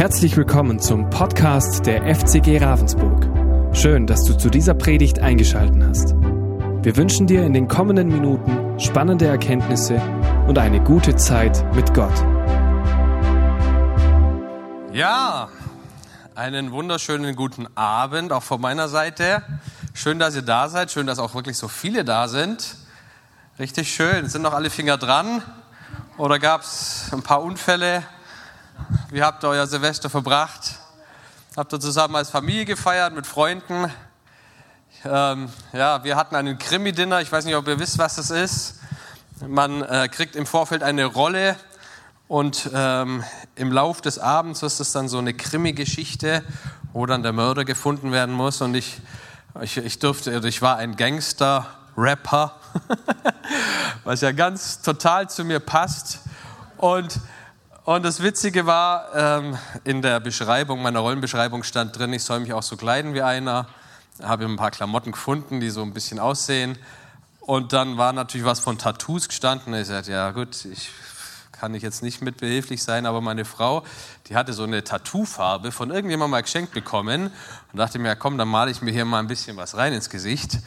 Herzlich willkommen zum Podcast der FCG Ravensburg. Schön, dass du zu dieser Predigt eingeschaltet hast. Wir wünschen dir in den kommenden Minuten spannende Erkenntnisse und eine gute Zeit mit Gott. Ja, einen wunderschönen guten Abend auch von meiner Seite. Schön, dass ihr da seid. Schön, dass auch wirklich so viele da sind. Richtig schön. Sind noch alle Finger dran? Oder gab es ein paar Unfälle? Wie habt ihr euer Silvester verbracht? Habt ihr zusammen als Familie gefeiert mit Freunden? Ähm, ja, wir hatten einen Krimi-Dinner. Ich weiß nicht, ob ihr wisst, was das ist. Man äh, kriegt im Vorfeld eine Rolle und ähm, im Lauf des Abends ist es dann so eine Krimi-Geschichte, wo dann der Mörder gefunden werden muss. Und ich, ich, ich durfte, also ich war ein Gangster-Rapper, was ja ganz total zu mir passt. Und und das Witzige war, ähm, in der Beschreibung, meiner Rollenbeschreibung stand drin, ich soll mich auch so kleiden wie einer. Habe ein paar Klamotten gefunden, die so ein bisschen aussehen. Und dann war natürlich was von Tattoos gestanden. Ich sagte, ja gut, ich kann ich jetzt nicht mit behilflich sein, aber meine Frau, die hatte so eine Tattoofarbe von irgendjemandem mal geschenkt bekommen und dachte mir, ja, komm, dann male ich mir hier mal ein bisschen was rein ins Gesicht.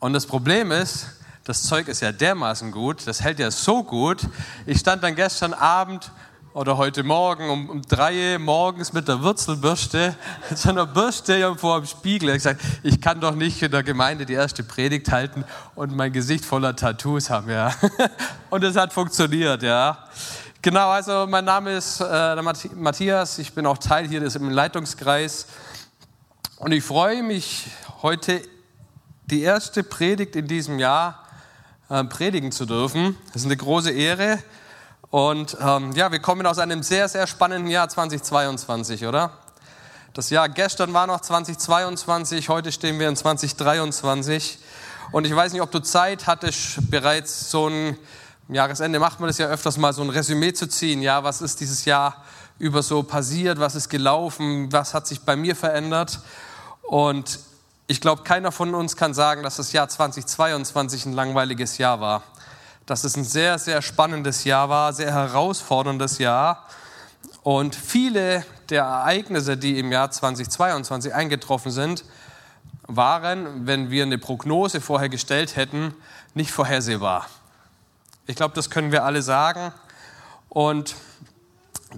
Und das Problem ist, das Zeug ist ja dermaßen gut, das hält ja so gut. Ich stand dann gestern Abend oder heute Morgen um, um drei morgens mit der Wurzelbürste, so einer Bürste vor dem Spiegel. Ich gesagt, ich kann doch nicht in der Gemeinde die erste Predigt halten und mein Gesicht voller Tattoos haben, ja. Und es hat funktioniert, ja. Genau, also mein Name ist äh, Matthias, ich bin auch Teil hier des im Leitungskreis und ich freue mich heute die erste Predigt in diesem Jahr äh, predigen zu dürfen. Das ist eine große Ehre. Und ähm, ja, wir kommen aus einem sehr, sehr spannenden Jahr 2022, oder? Das Jahr gestern war noch 2022, heute stehen wir in 2023. Und ich weiß nicht, ob du Zeit hattest, bereits so ein Jahresende macht man das ja öfters mal, so ein Resümee zu ziehen. Ja, was ist dieses Jahr über so passiert? Was ist gelaufen? Was hat sich bei mir verändert? Und ich glaube, keiner von uns kann sagen, dass das Jahr 2022 ein langweiliges Jahr war dass es ein sehr, sehr spannendes Jahr war, sehr herausforderndes Jahr. Und viele der Ereignisse, die im Jahr 2022 eingetroffen sind, waren, wenn wir eine Prognose vorher gestellt hätten, nicht vorhersehbar. Ich glaube, das können wir alle sagen. Und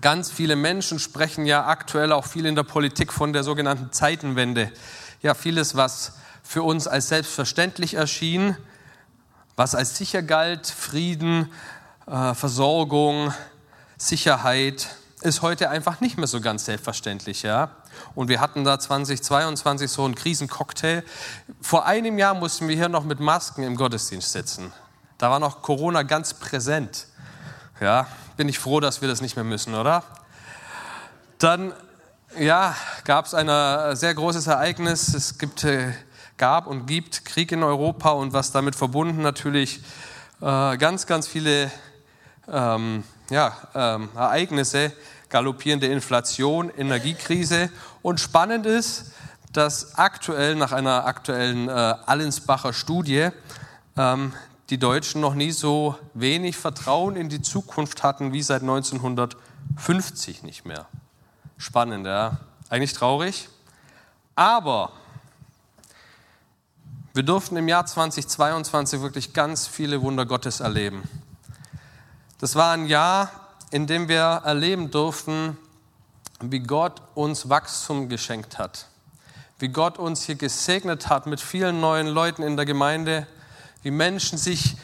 ganz viele Menschen sprechen ja aktuell auch viel in der Politik von der sogenannten Zeitenwende. Ja, vieles, was für uns als selbstverständlich erschien, was als sicher galt, Frieden, äh, Versorgung, Sicherheit, ist heute einfach nicht mehr so ganz selbstverständlich. Ja? Und wir hatten da 2022 so einen Krisencocktail. Vor einem Jahr mussten wir hier noch mit Masken im Gottesdienst sitzen. Da war noch Corona ganz präsent. Ja, bin ich froh, dass wir das nicht mehr müssen, oder? Dann ja, gab es ein sehr großes Ereignis. Es gibt äh, gab und gibt, Krieg in Europa und was damit verbunden natürlich äh, ganz, ganz viele ähm, ja, ähm, Ereignisse, galoppierende Inflation, Energiekrise. Und spannend ist, dass aktuell nach einer aktuellen äh, Allensbacher Studie ähm, die Deutschen noch nie so wenig Vertrauen in die Zukunft hatten wie seit 1950 nicht mehr. Spannend, ja. Eigentlich traurig. Aber wir durften im Jahr 2022 wirklich ganz viele Wunder Gottes erleben. Das war ein Jahr, in dem wir erleben durften, wie Gott uns Wachstum geschenkt hat, wie Gott uns hier gesegnet hat mit vielen neuen Leuten in der Gemeinde, wie Menschen sich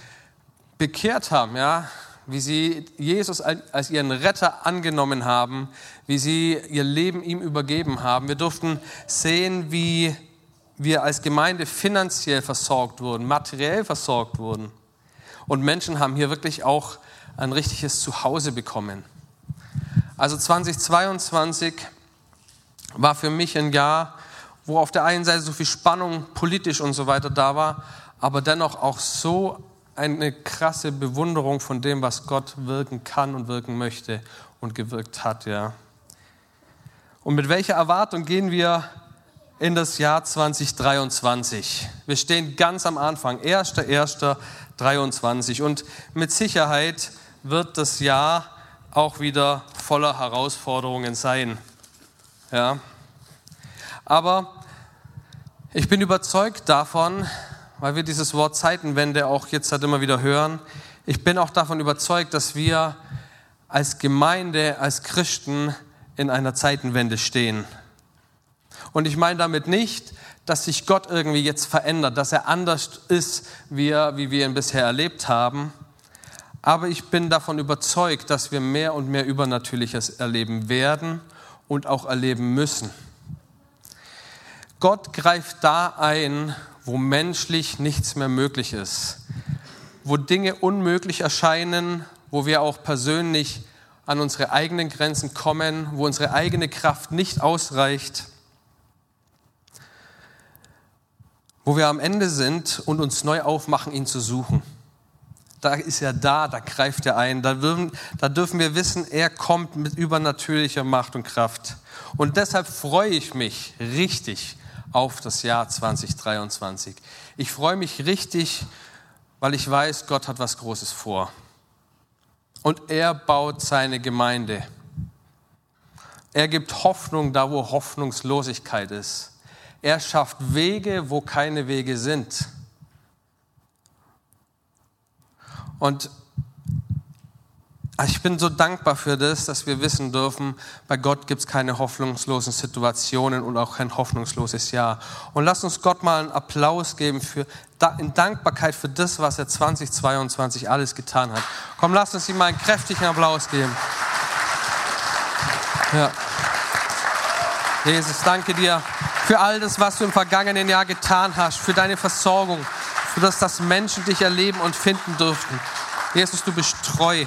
bekehrt haben, ja, wie sie Jesus als ihren Retter angenommen haben, wie sie ihr Leben ihm übergeben haben. Wir durften sehen, wie wir als Gemeinde finanziell versorgt wurden, materiell versorgt wurden. Und Menschen haben hier wirklich auch ein richtiges Zuhause bekommen. Also 2022 war für mich ein Jahr, wo auf der einen Seite so viel Spannung politisch und so weiter da war, aber dennoch auch so eine krasse Bewunderung von dem, was Gott wirken kann und wirken möchte und gewirkt hat, ja. Und mit welcher Erwartung gehen wir in das Jahr 2023. Wir stehen ganz am Anfang, 1.1.23 und mit Sicherheit wird das Jahr auch wieder voller Herausforderungen sein. Ja. Aber ich bin überzeugt davon, weil wir dieses Wort Zeitenwende auch jetzt halt immer wieder hören, ich bin auch davon überzeugt, dass wir als Gemeinde, als Christen in einer Zeitenwende stehen. Und ich meine damit nicht, dass sich Gott irgendwie jetzt verändert, dass er anders ist, wie, er, wie wir ihn bisher erlebt haben. Aber ich bin davon überzeugt, dass wir mehr und mehr Übernatürliches erleben werden und auch erleben müssen. Gott greift da ein, wo menschlich nichts mehr möglich ist, wo Dinge unmöglich erscheinen, wo wir auch persönlich an unsere eigenen Grenzen kommen, wo unsere eigene Kraft nicht ausreicht, wo wir am Ende sind und uns neu aufmachen, ihn zu suchen. Da ist er da, da greift er ein, da dürfen, da dürfen wir wissen, er kommt mit übernatürlicher Macht und Kraft. Und deshalb freue ich mich richtig auf das Jahr 2023. Ich freue mich richtig, weil ich weiß, Gott hat was Großes vor und er baut seine Gemeinde. Er gibt Hoffnung da, wo Hoffnungslosigkeit ist. Er schafft Wege, wo keine Wege sind. Und ich bin so dankbar für das, dass wir wissen dürfen, bei Gott gibt es keine hoffnungslosen Situationen und auch kein hoffnungsloses Jahr. Und lass uns Gott mal einen Applaus geben für, in Dankbarkeit für das, was er 2022 alles getan hat. Komm, lass uns ihm mal einen kräftigen Applaus geben. Ja. Jesus, danke dir für all das, was du im vergangenen Jahr getan hast, für deine Versorgung, für das, dass Menschen dich erleben und finden durften. Jesus, du bist treu.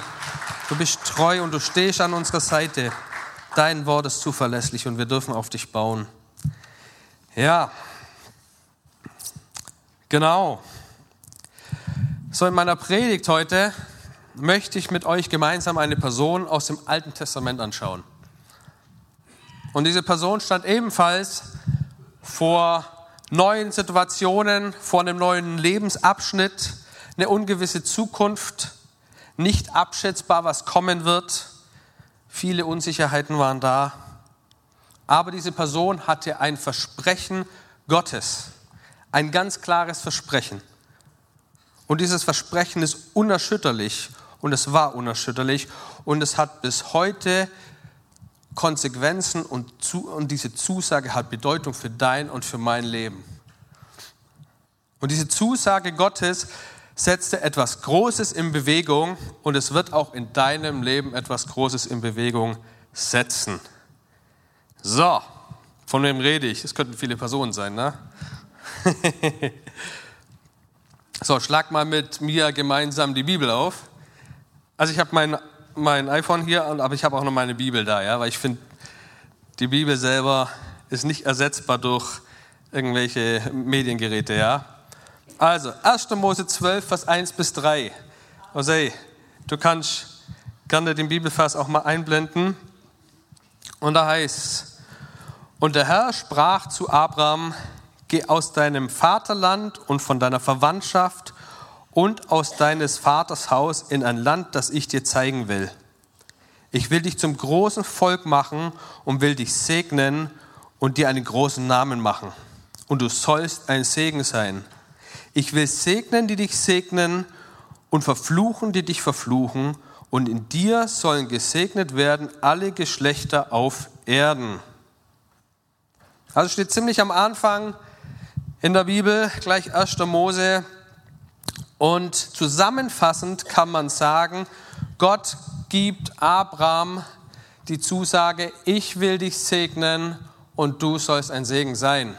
Du bist treu und du stehst an unserer Seite. Dein Wort ist zuverlässig und wir dürfen auf dich bauen. Ja, genau. So, in meiner Predigt heute möchte ich mit euch gemeinsam eine Person aus dem Alten Testament anschauen. Und diese Person stand ebenfalls vor neuen Situationen, vor einem neuen Lebensabschnitt, eine ungewisse Zukunft, nicht abschätzbar, was kommen wird. Viele Unsicherheiten waren da. Aber diese Person hatte ein Versprechen Gottes, ein ganz klares Versprechen. Und dieses Versprechen ist unerschütterlich und es war unerschütterlich und es hat bis heute Konsequenzen und, und diese Zusage hat Bedeutung für dein und für mein Leben. Und diese Zusage Gottes setzte etwas Großes in Bewegung und es wird auch in deinem Leben etwas Großes in Bewegung setzen. So, von wem rede ich? Es könnten viele Personen sein, ne? so, schlag mal mit mir gemeinsam die Bibel auf. Also ich habe mein, mein iPhone hier, aber ich habe auch noch meine Bibel da, ja, weil ich finde, die Bibel selber ist nicht ersetzbar durch irgendwelche Mediengeräte, ja. Also, 1. Mose 12, Vers 1 bis 3. Jose, du kannst gerne den Bibelvers auch mal einblenden. Und da heißt und der Herr sprach zu Abraham, geh aus deinem Vaterland und von deiner Verwandtschaft und aus deines Vaters Haus in ein Land, das ich dir zeigen will. Ich will dich zum großen Volk machen und will dich segnen und dir einen großen Namen machen. Und du sollst ein Segen sein. Ich will segnen, die dich segnen und verfluchen, die dich verfluchen. Und in dir sollen gesegnet werden alle Geschlechter auf Erden. Also steht ziemlich am Anfang in der Bibel, gleich 1. Mose. Und zusammenfassend kann man sagen, Gott gibt Abraham die Zusage, ich will dich segnen und du sollst ein Segen sein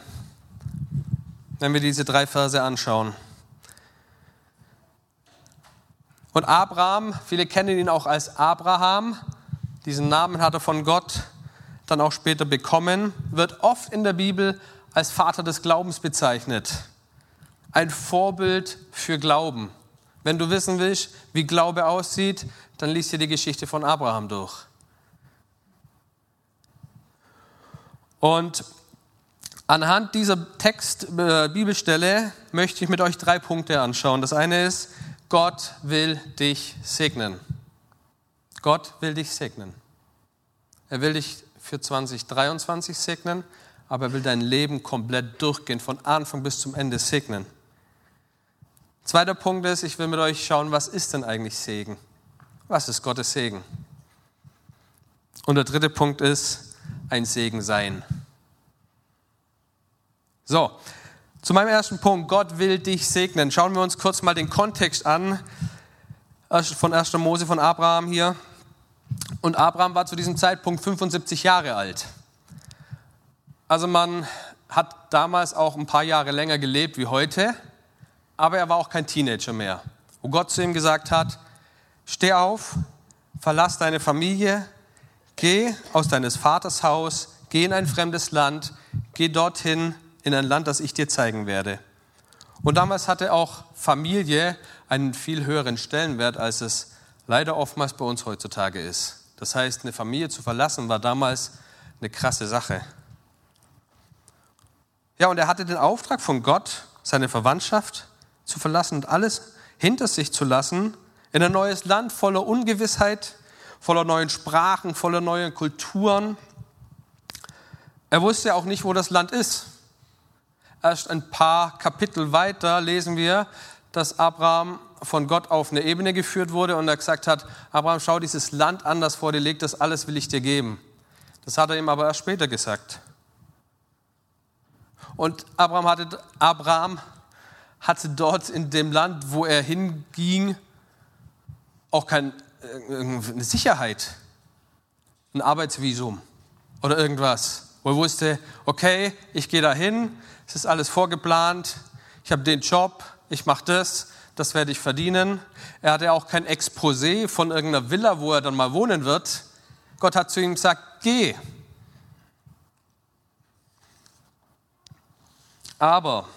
wenn wir diese drei Verse anschauen. Und Abraham, viele kennen ihn auch als Abraham, diesen Namen hat er von Gott dann auch später bekommen, wird oft in der Bibel als Vater des Glaubens bezeichnet. Ein Vorbild für Glauben. Wenn du wissen willst, wie Glaube aussieht, dann liest dir die Geschichte von Abraham durch. Und Anhand dieser Text, äh, Bibelstelle möchte ich mit euch drei Punkte anschauen. Das eine ist, Gott will dich segnen. Gott will dich segnen. Er will dich für 2023 segnen, aber er will dein Leben komplett durchgehen, von Anfang bis zum Ende segnen. Zweiter Punkt ist, ich will mit euch schauen, was ist denn eigentlich Segen? Was ist Gottes Segen? Und der dritte Punkt ist, ein Segen sein. So, zu meinem ersten Punkt, Gott will dich segnen. Schauen wir uns kurz mal den Kontext an von 1. Mose von Abraham hier. Und Abraham war zu diesem Zeitpunkt 75 Jahre alt. Also man hat damals auch ein paar Jahre länger gelebt wie heute, aber er war auch kein Teenager mehr. Wo Gott zu ihm gesagt hat, steh auf, verlass deine Familie, geh aus deines Vaters Haus, geh in ein fremdes Land, geh dorthin in ein Land, das ich dir zeigen werde. Und damals hatte auch Familie einen viel höheren Stellenwert, als es leider oftmals bei uns heutzutage ist. Das heißt, eine Familie zu verlassen war damals eine krasse Sache. Ja, und er hatte den Auftrag von Gott, seine Verwandtschaft zu verlassen und alles hinter sich zu lassen, in ein neues Land voller Ungewissheit, voller neuen Sprachen, voller neuen Kulturen. Er wusste auch nicht, wo das Land ist. Erst ein paar Kapitel weiter lesen wir, dass Abraham von Gott auf eine Ebene geführt wurde und er gesagt hat, Abraham, schau dieses Land an, das vor dir liegt, das alles will ich dir geben. Das hat er ihm aber erst später gesagt. Und Abraham hatte, Abraham hatte dort in dem Land, wo er hinging, auch keine Sicherheit, ein Arbeitsvisum oder irgendwas, wo er wusste, okay, ich gehe dahin, es ist alles vorgeplant, ich habe den Job, ich mache das, das werde ich verdienen. Er hatte auch kein Exposé von irgendeiner Villa, wo er dann mal wohnen wird. Gott hat zu ihm gesagt, geh. Aber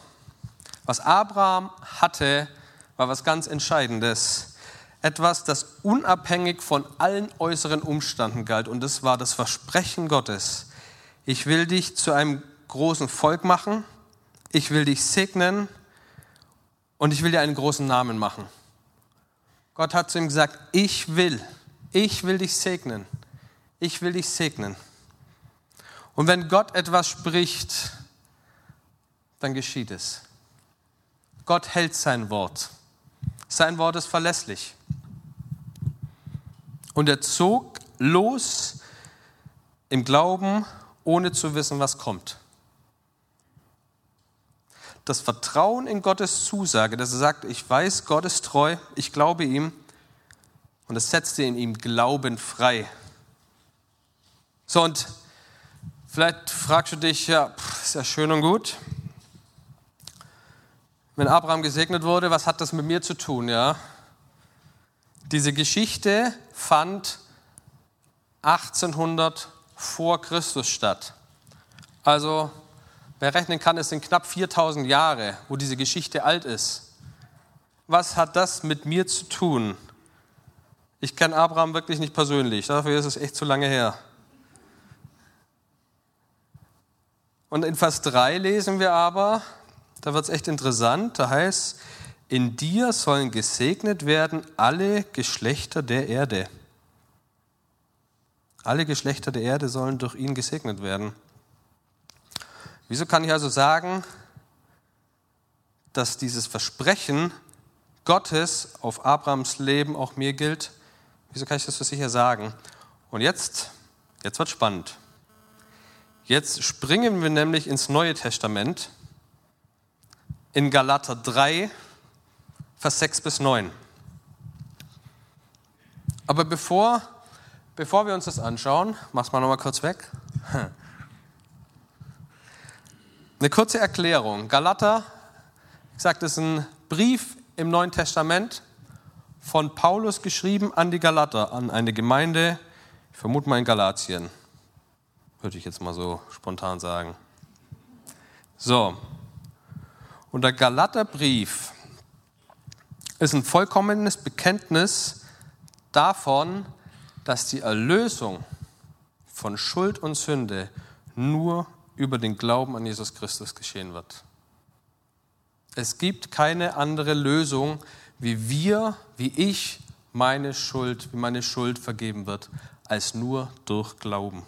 was Abraham hatte, war was ganz Entscheidendes. Etwas, das unabhängig von allen äußeren Umständen galt. Und das war das Versprechen Gottes. Ich will dich zu einem großen Volk machen. Ich will dich segnen und ich will dir einen großen Namen machen. Gott hat zu ihm gesagt, ich will, ich will dich segnen, ich will dich segnen. Und wenn Gott etwas spricht, dann geschieht es. Gott hält sein Wort. Sein Wort ist verlässlich. Und er zog los im Glauben, ohne zu wissen, was kommt das Vertrauen in Gottes Zusage, dass er sagt, ich weiß, Gott ist treu, ich glaube ihm und es setzte in ihm Glauben frei. So und vielleicht fragst du dich, ja, pff, ist ja schön und gut. Wenn Abraham gesegnet wurde, was hat das mit mir zu tun, ja? Diese Geschichte fand 1800 vor Christus statt. Also Wer rechnen kann, es sind knapp 4000 Jahre, wo diese Geschichte alt ist. Was hat das mit mir zu tun? Ich kenne Abraham wirklich nicht persönlich, dafür ist es echt zu lange her. Und in Vers 3 lesen wir aber, da wird es echt interessant, da heißt, in dir sollen gesegnet werden alle Geschlechter der Erde. Alle Geschlechter der Erde sollen durch ihn gesegnet werden. Wieso kann ich also sagen, dass dieses Versprechen Gottes auf Abrahams Leben auch mir gilt? Wieso kann ich das so sicher sagen? Und jetzt, jetzt wird spannend. Jetzt springen wir nämlich ins Neue Testament in Galater 3, Vers 6 bis 9. Aber bevor, bevor wir uns das anschauen, mach's mal nochmal kurz weg. Eine kurze Erklärung. Galater, ich sage, das ist ein Brief im Neuen Testament von Paulus geschrieben an die Galater, an eine Gemeinde, ich vermute mal in Galatien. Würde ich jetzt mal so spontan sagen. So. Und der Galaterbrief ist ein vollkommenes Bekenntnis davon, dass die Erlösung von Schuld und Sünde nur über den Glauben an Jesus Christus geschehen wird. Es gibt keine andere Lösung, wie wir, wie ich meine Schuld, wie meine Schuld vergeben wird, als nur durch Glauben.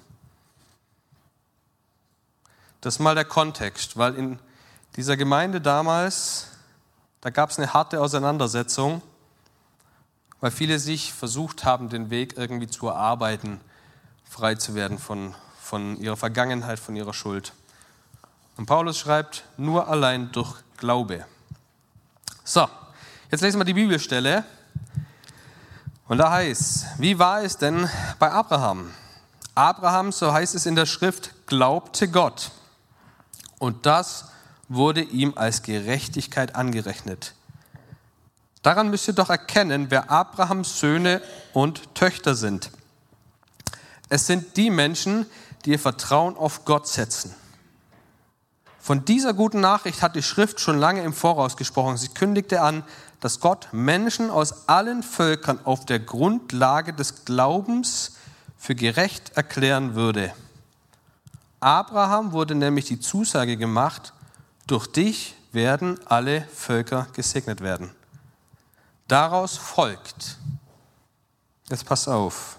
Das ist mal der Kontext, weil in dieser Gemeinde damals, da gab es eine harte Auseinandersetzung, weil viele sich versucht haben, den Weg irgendwie zu erarbeiten, frei zu werden von, von ihrer Vergangenheit, von ihrer Schuld. Und Paulus schreibt, nur allein durch Glaube. So, jetzt lesen wir die Bibelstelle. Und da heißt, wie war es denn bei Abraham? Abraham, so heißt es in der Schrift, glaubte Gott. Und das wurde ihm als Gerechtigkeit angerechnet. Daran müsst ihr doch erkennen, wer Abrahams Söhne und Töchter sind. Es sind die Menschen, die ihr Vertrauen auf Gott setzen. Von dieser guten Nachricht hat die Schrift schon lange im Voraus gesprochen. Sie kündigte an, dass Gott Menschen aus allen Völkern auf der Grundlage des Glaubens für gerecht erklären würde. Abraham wurde nämlich die Zusage gemacht, durch dich werden alle Völker gesegnet werden. Daraus folgt, jetzt pass auf,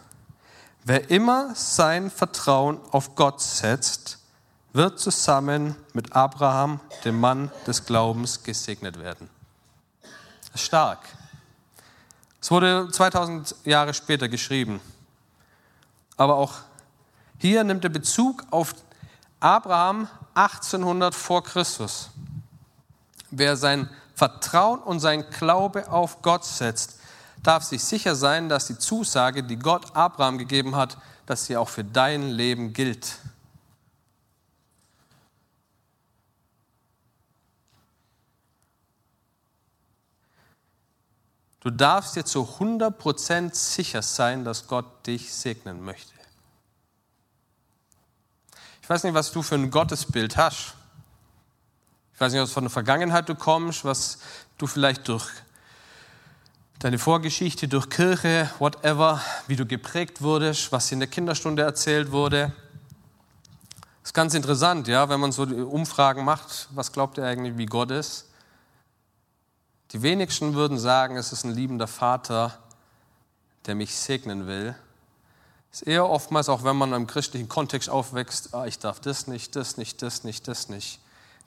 wer immer sein Vertrauen auf Gott setzt, wird zusammen mit Abraham, dem Mann des Glaubens, gesegnet werden. Stark. Es wurde 2000 Jahre später geschrieben. Aber auch hier nimmt er Bezug auf Abraham 1800 vor Christus. Wer sein Vertrauen und sein Glaube auf Gott setzt, darf sich sicher sein, dass die Zusage, die Gott Abraham gegeben hat, dass sie auch für dein Leben gilt. Du darfst dir zu 100% sicher sein, dass Gott dich segnen möchte. Ich weiß nicht, was du für ein Gottesbild hast. Ich weiß nicht, aus von der Vergangenheit du kommst, was du vielleicht durch deine Vorgeschichte, durch Kirche, whatever, wie du geprägt wurdest, was in der Kinderstunde erzählt wurde. Das ist ganz interessant, ja, wenn man so Umfragen macht, was glaubt ihr eigentlich, wie Gott ist? Die wenigsten würden sagen, es ist ein liebender Vater, der mich segnen will. Ist eher oftmals, auch wenn man im christlichen Kontext aufwächst, ah, ich darf das nicht, das nicht, das nicht, das nicht.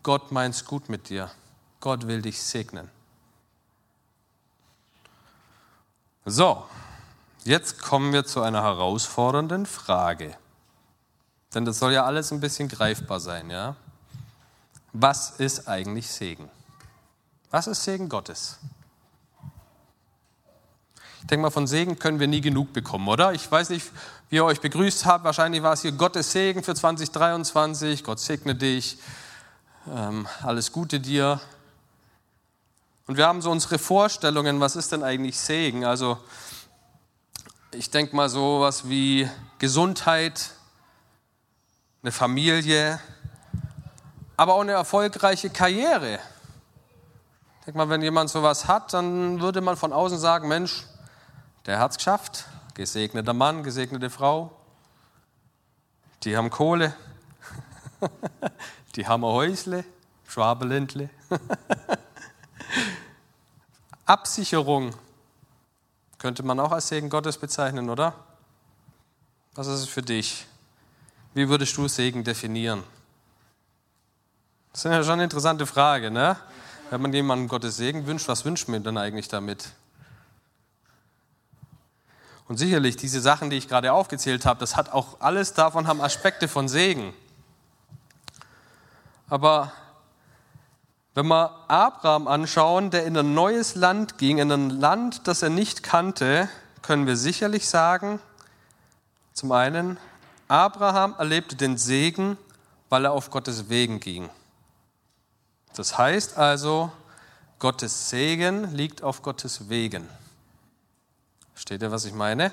Gott meint es gut mit dir. Gott will dich segnen. So, jetzt kommen wir zu einer herausfordernden Frage. Denn das soll ja alles ein bisschen greifbar sein, ja? Was ist eigentlich Segen? Was ist Segen Gottes? Ich denke mal, von Segen können wir nie genug bekommen, oder? Ich weiß nicht, wie ihr euch begrüßt habt. Wahrscheinlich war es hier Gottes Segen für 2023. Gott segne dich. Ähm, alles Gute dir. Und wir haben so unsere Vorstellungen, was ist denn eigentlich Segen? Also, ich denke mal so was wie Gesundheit, eine Familie, aber auch eine erfolgreiche Karriere. Denk mal, wenn jemand sowas hat, dann würde man von außen sagen, Mensch, der hat es geschafft. Gesegneter Mann, gesegnete Frau. Die haben Kohle. Die haben ein Häusle, Schwabeländle. Absicherung könnte man auch als Segen Gottes bezeichnen, oder? Was ist es für dich? Wie würdest du Segen definieren? Das ist ja schon eine interessante Frage, ne? Wenn man jemandem Gottes Segen wünscht, was wünscht man denn eigentlich damit? Und sicherlich, diese Sachen, die ich gerade aufgezählt habe, das hat auch alles davon haben Aspekte von Segen. Aber wenn wir Abraham anschauen, der in ein neues Land ging, in ein Land, das er nicht kannte, können wir sicherlich sagen, zum einen, Abraham erlebte den Segen, weil er auf Gottes Wegen ging. Das heißt also, Gottes Segen liegt auf Gottes Wegen. Versteht ihr, was ich meine?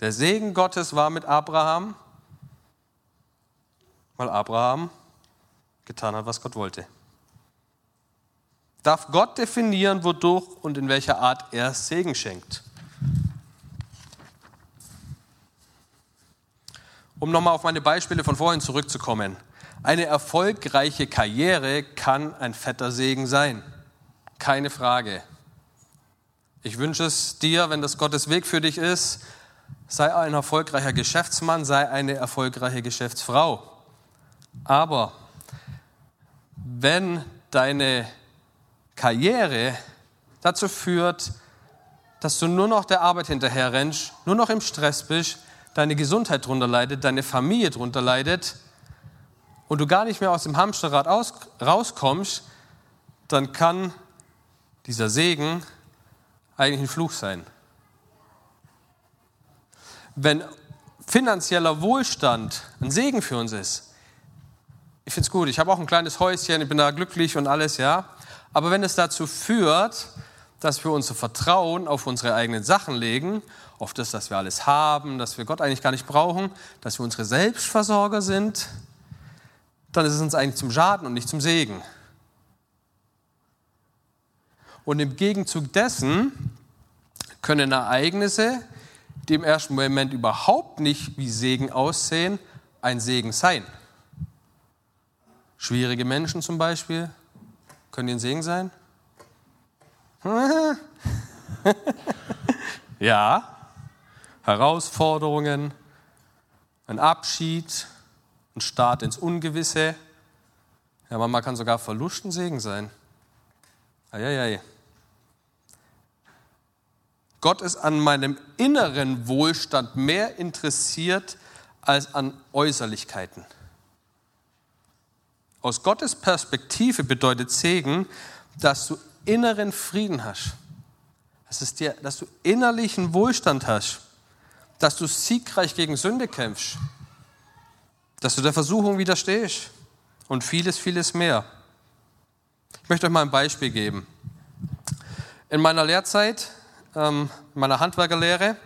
Der Segen Gottes war mit Abraham, weil Abraham getan hat, was Gott wollte. Darf Gott definieren, wodurch und in welcher Art er Segen schenkt? Um nochmal auf meine Beispiele von vorhin zurückzukommen. Eine erfolgreiche Karriere kann ein fetter Segen sein. Keine Frage. Ich wünsche es dir, wenn das Gottes Weg für dich ist, sei ein erfolgreicher Geschäftsmann, sei eine erfolgreiche Geschäftsfrau. Aber wenn deine Karriere dazu führt, dass du nur noch der Arbeit hinterher rennst, nur noch im Stress bist, deine Gesundheit drunter leidet, deine Familie drunter leidet und du gar nicht mehr aus dem Hamsterrad aus, rauskommst, dann kann dieser Segen eigentlich ein Fluch sein. Wenn finanzieller Wohlstand ein Segen für uns ist, ich finde es gut, ich habe auch ein kleines Häuschen, ich bin da glücklich und alles, ja. Aber wenn es dazu führt, dass wir unser Vertrauen auf unsere eigenen Sachen legen, auf das, dass wir alles haben, dass wir Gott eigentlich gar nicht brauchen, dass wir unsere Selbstversorger sind, dann ist es uns eigentlich zum Schaden und nicht zum Segen. Und im Gegenzug dessen können Ereignisse, die im ersten Moment überhaupt nicht wie Segen aussehen, ein Segen sein. Schwierige Menschen zum Beispiel, können ein Segen sein? ja. Herausforderungen, ein Abschied, ein Start ins Ungewisse. Ja, manchmal kann sogar Verlust ein Segen sein. Eieiei. Gott ist an meinem inneren Wohlstand mehr interessiert als an Äußerlichkeiten. Aus Gottes Perspektive bedeutet Segen, dass du inneren Frieden hast. Das ist dir, dass du innerlichen Wohlstand hast. Dass du siegreich gegen Sünde kämpfst. Dass du der Versuchung widerstehst. Und vieles, vieles mehr. Ich möchte euch mal ein Beispiel geben. In meiner Lehrzeit ähm, meiner Handwerkerlehre.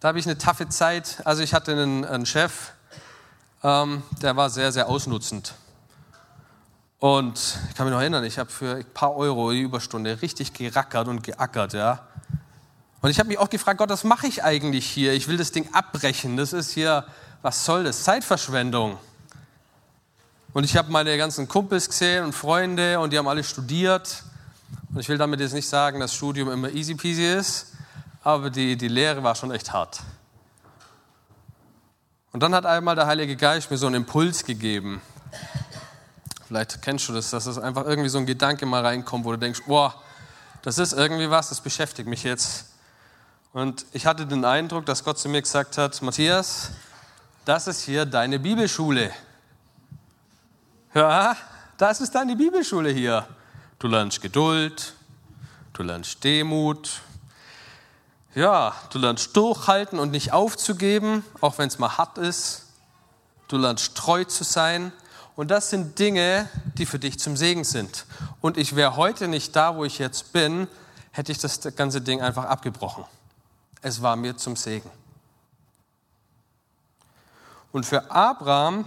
Da habe ich eine taffe Zeit. Also ich hatte einen, einen Chef, ähm, der war sehr, sehr ausnutzend. Und ich kann mich noch erinnern, ich habe für ein paar Euro die Überstunde richtig gerackert und geackert, ja. Und ich habe mich auch gefragt, Gott, was mache ich eigentlich hier? Ich will das Ding abbrechen. Das ist hier, was soll das? Zeitverschwendung. Und ich habe meine ganzen Kumpels gesehen und Freunde und die haben alle studiert. Und ich will damit jetzt nicht sagen, dass Studium immer easy peasy ist, aber die, die Lehre war schon echt hart. Und dann hat einmal der Heilige Geist mir so einen Impuls gegeben. Vielleicht kennst du das, dass es einfach irgendwie so ein Gedanke mal reinkommt, wo du denkst, boah, das ist irgendwie was, das beschäftigt mich jetzt. Und ich hatte den Eindruck, dass Gott zu mir gesagt hat, Matthias, das ist hier deine Bibelschule. Ja, das ist deine Bibelschule hier. Du lernst Geduld, du lernst Demut. Ja, du lernst durchhalten und nicht aufzugeben, auch wenn es mal hart ist. Du lernst treu zu sein. Und das sind Dinge, die für dich zum Segen sind. Und ich wäre heute nicht da, wo ich jetzt bin, hätte ich das ganze Ding einfach abgebrochen. Es war mir zum Segen. Und für Abraham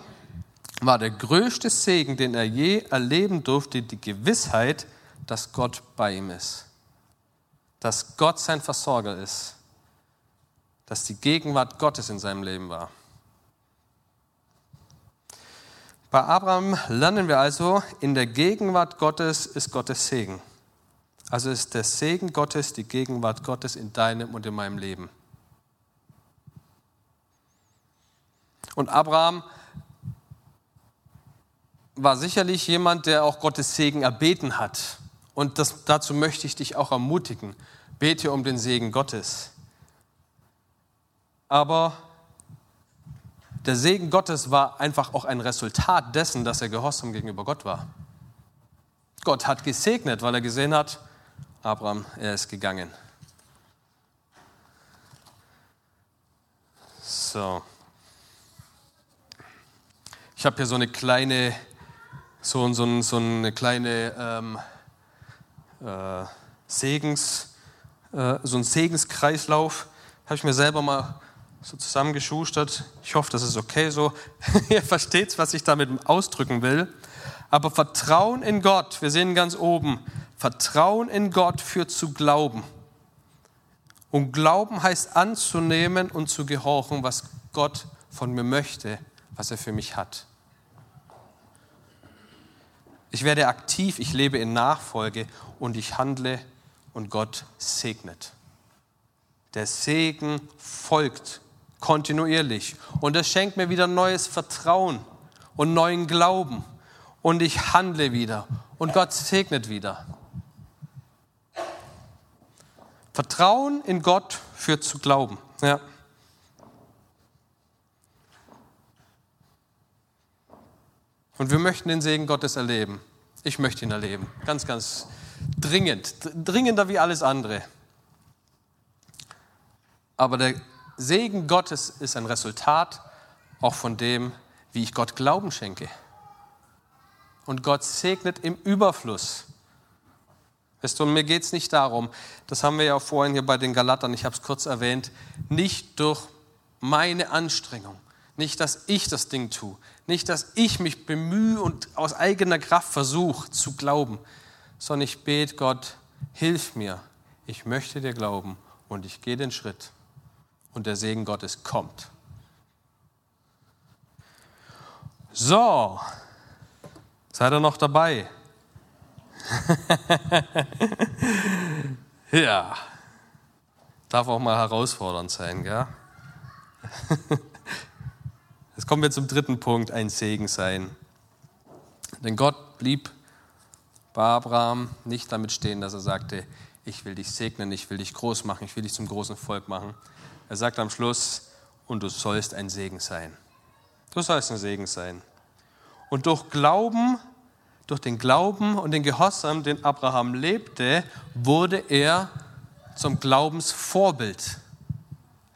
war der größte Segen, den er je erleben durfte, die Gewissheit, dass Gott bei ihm ist. Dass Gott sein Versorger ist. Dass die Gegenwart Gottes in seinem Leben war. Bei Abraham lernen wir also, in der Gegenwart Gottes ist Gottes Segen. Also ist der Segen Gottes die Gegenwart Gottes in deinem und in meinem Leben. Und Abraham war sicherlich jemand, der auch Gottes Segen erbeten hat. Und das, dazu möchte ich dich auch ermutigen. Bete um den Segen Gottes. Aber der Segen Gottes war einfach auch ein Resultat dessen, dass er gehorsam gegenüber Gott war. Gott hat gesegnet, weil er gesehen hat, Abraham, er ist gegangen. So. Ich habe hier so eine kleine so, so, so eine kleine ähm, äh, Segens, äh, so ein Segenskreislauf. Habe ich mir selber mal so zusammengeschustert. Ich hoffe, das ist okay so. Ihr versteht, was ich damit ausdrücken will. Aber Vertrauen in Gott, wir sehen ganz oben, Vertrauen in Gott führt zu Glauben. Und Glauben heißt anzunehmen und zu gehorchen, was Gott von mir möchte, was er für mich hat. Ich werde aktiv, ich lebe in Nachfolge und ich handle und Gott segnet. Der Segen folgt kontinuierlich und das schenkt mir wieder neues Vertrauen und neuen Glauben und ich handle wieder und Gott segnet wieder. Vertrauen in Gott führt zu Glauben. Ja. Und wir möchten den Segen Gottes erleben. Ich möchte ihn erleben. Ganz, ganz dringend. Dringender wie alles andere. Aber der Segen Gottes ist ein Resultat auch von dem, wie ich Gott Glauben schenke. Und Gott segnet im Überfluss. Weißt du, mir geht es nicht darum, das haben wir ja vorhin hier bei den Galatern, ich habe es kurz erwähnt, nicht durch meine Anstrengung, nicht, dass ich das Ding tue, nicht, dass ich mich bemühe und aus eigener Kraft versuche zu glauben, sondern ich bete Gott, hilf mir, ich möchte dir glauben und ich gehe den Schritt und der Segen Gottes kommt. So, seid ihr noch dabei? ja, darf auch mal herausfordernd sein, gell? Jetzt kommen wir zum dritten Punkt, ein Segen sein. Denn Gott blieb bei Abraham nicht damit stehen, dass er sagte, ich will dich segnen, ich will dich groß machen, ich will dich zum großen Volk machen. Er sagt am Schluss, und du sollst ein Segen sein. Du sollst ein Segen sein. Und durch Glauben, durch den Glauben und den Gehorsam, den Abraham lebte, wurde er zum Glaubensvorbild,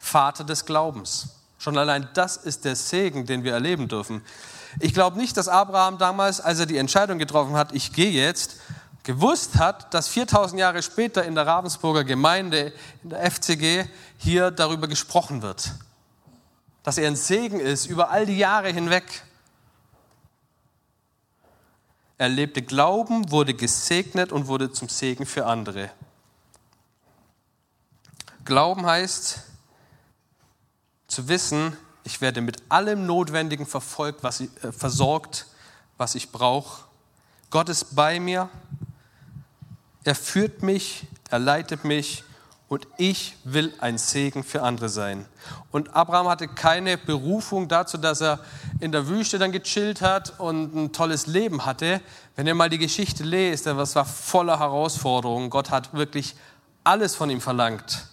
Vater des Glaubens. Schon allein das ist der Segen, den wir erleben dürfen. Ich glaube nicht, dass Abraham damals, als er die Entscheidung getroffen hat, ich gehe jetzt, gewusst hat, dass 4000 Jahre später in der Ravensburger Gemeinde, in der FCG, hier darüber gesprochen wird. Dass er ein Segen ist über all die Jahre hinweg. Er lebte Glauben, wurde gesegnet und wurde zum Segen für andere. Glauben heißt zu wissen, ich werde mit allem Notwendigen verfolgt, was ich, äh, versorgt, was ich brauche. Gott ist bei mir, er führt mich, er leitet mich und ich will ein Segen für andere sein. Und Abraham hatte keine Berufung dazu, dass er in der Wüste dann gechillt hat und ein tolles Leben hatte. Wenn ihr mal die Geschichte lest, das war voller Herausforderungen. Gott hat wirklich alles von ihm verlangt.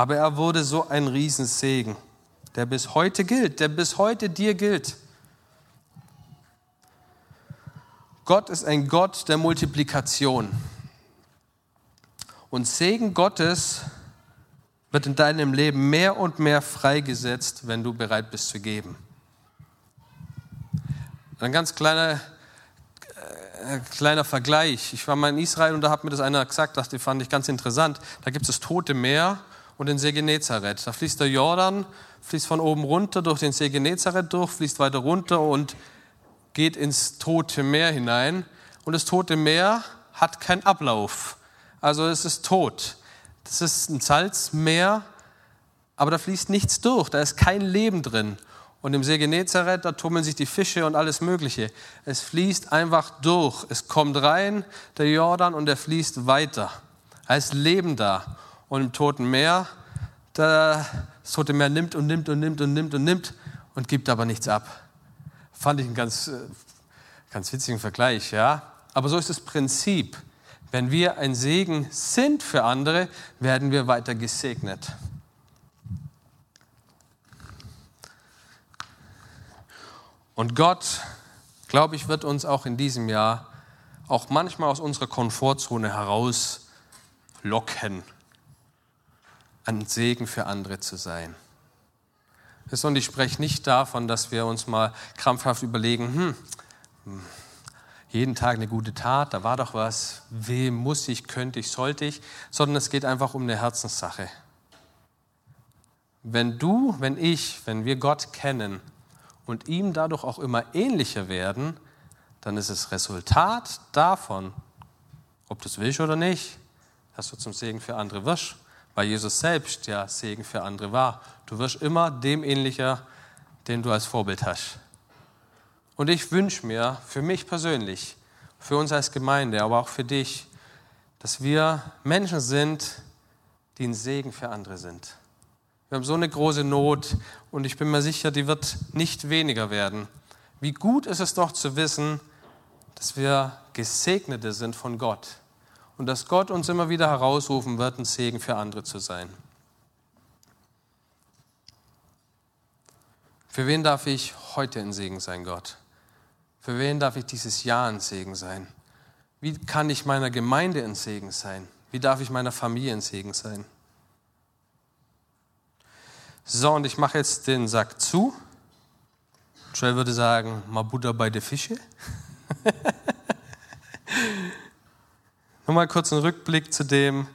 Aber er wurde so ein Riesensegen, der bis heute gilt, der bis heute dir gilt. Gott ist ein Gott der Multiplikation. Und Segen Gottes wird in deinem Leben mehr und mehr freigesetzt, wenn du bereit bist zu geben. Ein ganz kleiner, äh, kleiner Vergleich. Ich war mal in Israel und da hat mir das einer gesagt, das fand ich ganz interessant. Da gibt es das Tote Meer und den See Genezareth. Da fließt der Jordan, fließt von oben runter durch den See Genezareth durch, fließt weiter runter und geht ins Tote Meer hinein und das Tote Meer hat keinen Ablauf. Also es ist tot. Das ist ein Salzmeer, aber da fließt nichts durch, da ist kein Leben drin. Und im See Genezareth, da tummeln sich die Fische und alles Mögliche. Es fließt einfach durch. Es kommt rein, der Jordan, und er fließt weiter. Da ist Leben da. Und im Toten Meer, da, das Tote Meer nimmt und nimmt und nimmt und nimmt und nimmt und gibt aber nichts ab. Fand ich einen ganz, äh, ganz witzigen Vergleich, ja. Aber so ist das Prinzip. Wenn wir ein Segen sind für andere, werden wir weiter gesegnet. Und Gott, glaube ich, wird uns auch in diesem Jahr auch manchmal aus unserer Komfortzone herauslocken, ein Segen für andere zu sein. Und ich spreche nicht davon, dass wir uns mal krampfhaft überlegen, hm, jeden Tag eine gute Tat, da war doch was, wem muss ich, könnte ich, sollte ich, sondern es geht einfach um eine Herzenssache. Wenn du, wenn ich, wenn wir Gott kennen und ihm dadurch auch immer ähnlicher werden, dann ist es Resultat davon, ob du es willst oder nicht, dass du zum Segen für andere wirst weil Jesus selbst ja Segen für andere war. Du wirst immer dem ähnlicher, den du als Vorbild hast. Und ich wünsche mir für mich persönlich, für uns als Gemeinde, aber auch für dich, dass wir Menschen sind, die ein Segen für andere sind. Wir haben so eine große Not und ich bin mir sicher, die wird nicht weniger werden. Wie gut ist es doch zu wissen, dass wir Gesegnete sind von Gott und dass Gott uns immer wieder herausrufen wird, ein Segen für andere zu sein. Für wen darf ich heute ein Segen sein, Gott? Für wen darf ich dieses Jahr ein Segen sein? Wie kann ich meiner Gemeinde ein Segen sein? Wie darf ich meiner Familie ein Segen sein? So, und ich mache jetzt den Sack zu. Joel würde sagen, Butter bei der Fische. Nochmal kurz einen Rückblick zu dem.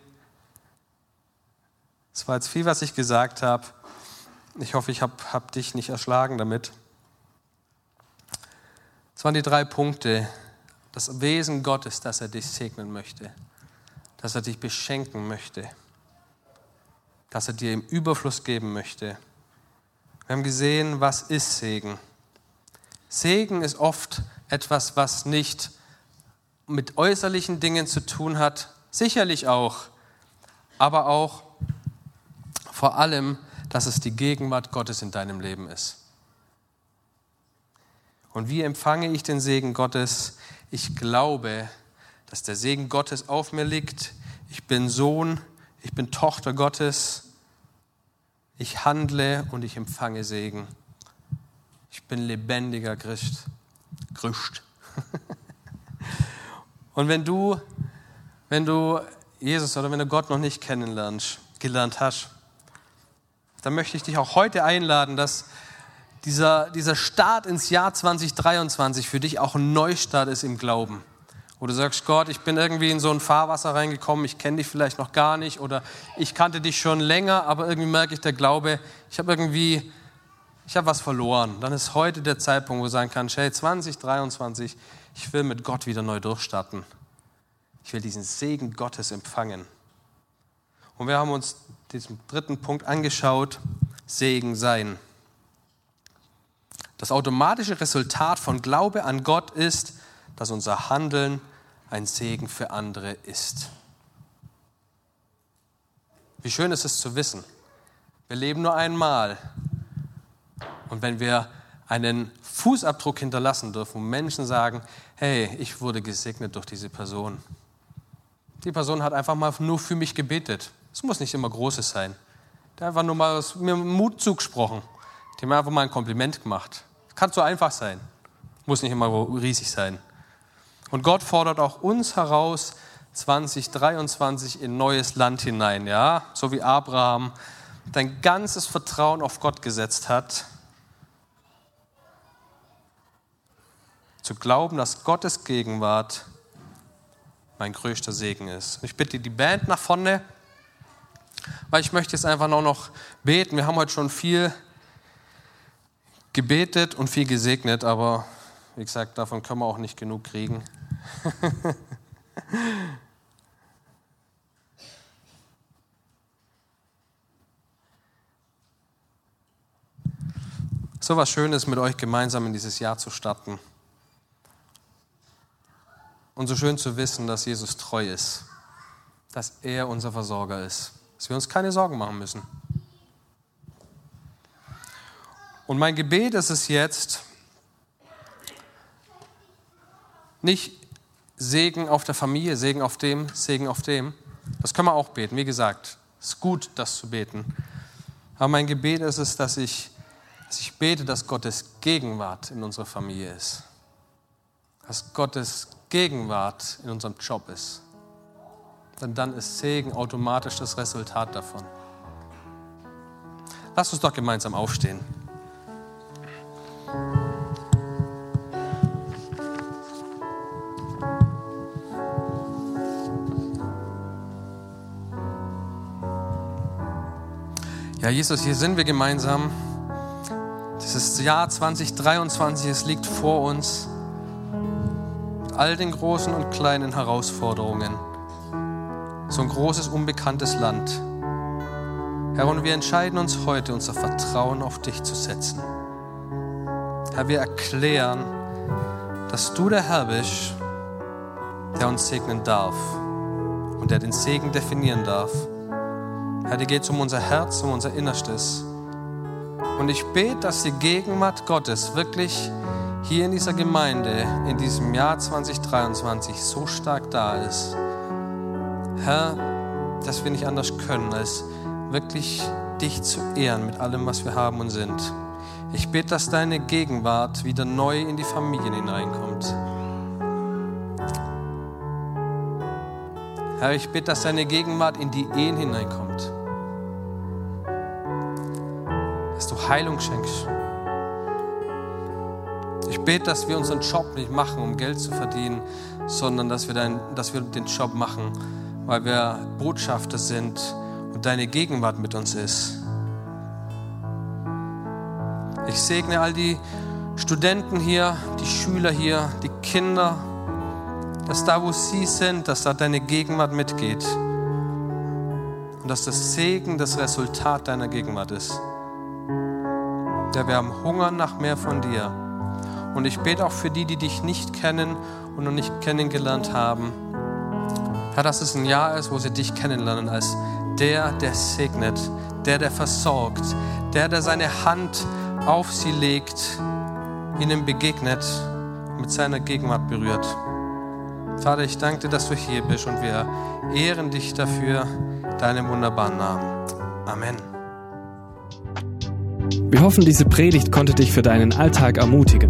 Es war jetzt viel, was ich gesagt habe. Ich hoffe, ich habe hab dich nicht erschlagen damit. Es waren die drei Punkte. Das Wesen Gottes, dass er dich segnen möchte, dass er dich beschenken möchte, dass er dir im Überfluss geben möchte. Wir haben gesehen, was ist Segen? Segen ist oft etwas, was nicht mit äußerlichen Dingen zu tun hat, sicherlich auch, aber auch vor allem, dass es die Gegenwart Gottes in deinem Leben ist. Und wie empfange ich den Segen Gottes? Ich glaube, dass der Segen Gottes auf mir liegt. Ich bin Sohn, ich bin Tochter Gottes. Ich handle und ich empfange Segen. Ich bin lebendiger Christ. Christ. Und wenn du, wenn du Jesus oder wenn du Gott noch nicht kennenlernst, gelernt hast, dann möchte ich dich auch heute einladen, dass dieser, dieser Start ins Jahr 2023 für dich auch ein Neustart ist im Glauben. Wo du sagst, Gott, ich bin irgendwie in so ein Fahrwasser reingekommen, ich kenne dich vielleicht noch gar nicht oder ich kannte dich schon länger, aber irgendwie merke ich, der Glaube, ich habe irgendwie, ich habe was verloren. Dann ist heute der Zeitpunkt, wo du sagen kannst, hey, 2023, ich will mit Gott wieder neu durchstarten. Ich will diesen Segen Gottes empfangen. Und wir haben uns diesen dritten Punkt angeschaut, Segen sein. Das automatische Resultat von Glaube an Gott ist, dass unser Handeln ein Segen für andere ist. Wie schön ist es zu wissen, wir leben nur einmal. Und wenn wir einen Fußabdruck hinterlassen dürfen, wo Menschen sagen, hey, ich wurde gesegnet durch diese Person. Die Person hat einfach mal nur für mich gebetet. Es muss nicht immer Großes sein. Der hat einfach nur mal mir Mut zugesprochen. Die haben einfach mal ein Kompliment gemacht. Kann so einfach sein. Muss nicht immer riesig sein. Und Gott fordert auch uns heraus, 2023 in neues Land hinein, ja, so wie Abraham dein ganzes Vertrauen auf Gott gesetzt hat zu glauben, dass Gottes Gegenwart mein größter Segen ist. Ich bitte die Band nach vorne, weil ich möchte jetzt einfach noch beten. Wir haben heute schon viel gebetet und viel gesegnet, aber wie gesagt, davon können wir auch nicht genug kriegen. so was Schönes mit euch gemeinsam in dieses Jahr zu starten. Und so schön zu wissen, dass Jesus treu ist, dass er unser Versorger ist, dass wir uns keine Sorgen machen müssen. Und mein Gebet ist es jetzt, nicht Segen auf der Familie, Segen auf dem, Segen auf dem. Das können wir auch beten. Wie gesagt, es ist gut, das zu beten. Aber mein Gebet ist es, dass ich, dass ich bete, dass Gottes Gegenwart in unserer Familie ist. Dass Gottes Gegenwart in unserem Job ist. Denn dann ist Segen automatisch das Resultat davon. Lass uns doch gemeinsam aufstehen. Ja, Jesus, hier sind wir gemeinsam. Dieses Jahr 2023, es liegt vor uns all den großen und kleinen Herausforderungen. So ein großes, unbekanntes Land. Herr, und wir entscheiden uns heute, unser Vertrauen auf dich zu setzen. Herr, wir erklären, dass du der Herr bist, der uns segnen darf und der den Segen definieren darf. Herr, dir geht es um unser Herz, um unser Innerstes. Und ich bete, dass die Gegenwart Gottes wirklich hier in dieser Gemeinde, in diesem Jahr 2023 so stark da ist. Herr, dass wir nicht anders können, als wirklich dich zu ehren mit allem, was wir haben und sind. Ich bete, dass deine Gegenwart wieder neu in die Familien hineinkommt. Herr, ich bitte, dass deine Gegenwart in die Ehen hineinkommt. Dass du Heilung schenkst. Ich bete, dass wir unseren Job nicht machen, um Geld zu verdienen, sondern dass wir, dein, dass wir den Job machen, weil wir Botschafter sind und deine Gegenwart mit uns ist. Ich segne all die Studenten hier, die Schüler hier, die Kinder, dass da, wo sie sind, dass da deine Gegenwart mitgeht und dass das Segen das Resultat deiner Gegenwart ist. Ja, wir haben Hunger nach mehr von dir. Und ich bete auch für die, die dich nicht kennen und noch nicht kennengelernt haben. Herr, dass es ein Jahr ist, wo sie dich kennenlernen als der, der segnet, der, der versorgt, der, der seine Hand auf sie legt, ihnen begegnet, mit seiner Gegenwart berührt. Vater, ich danke dir, dass du hier bist und wir ehren dich dafür, deinem wunderbaren Namen. Amen. Wir hoffen, diese Predigt konnte dich für deinen Alltag ermutigen.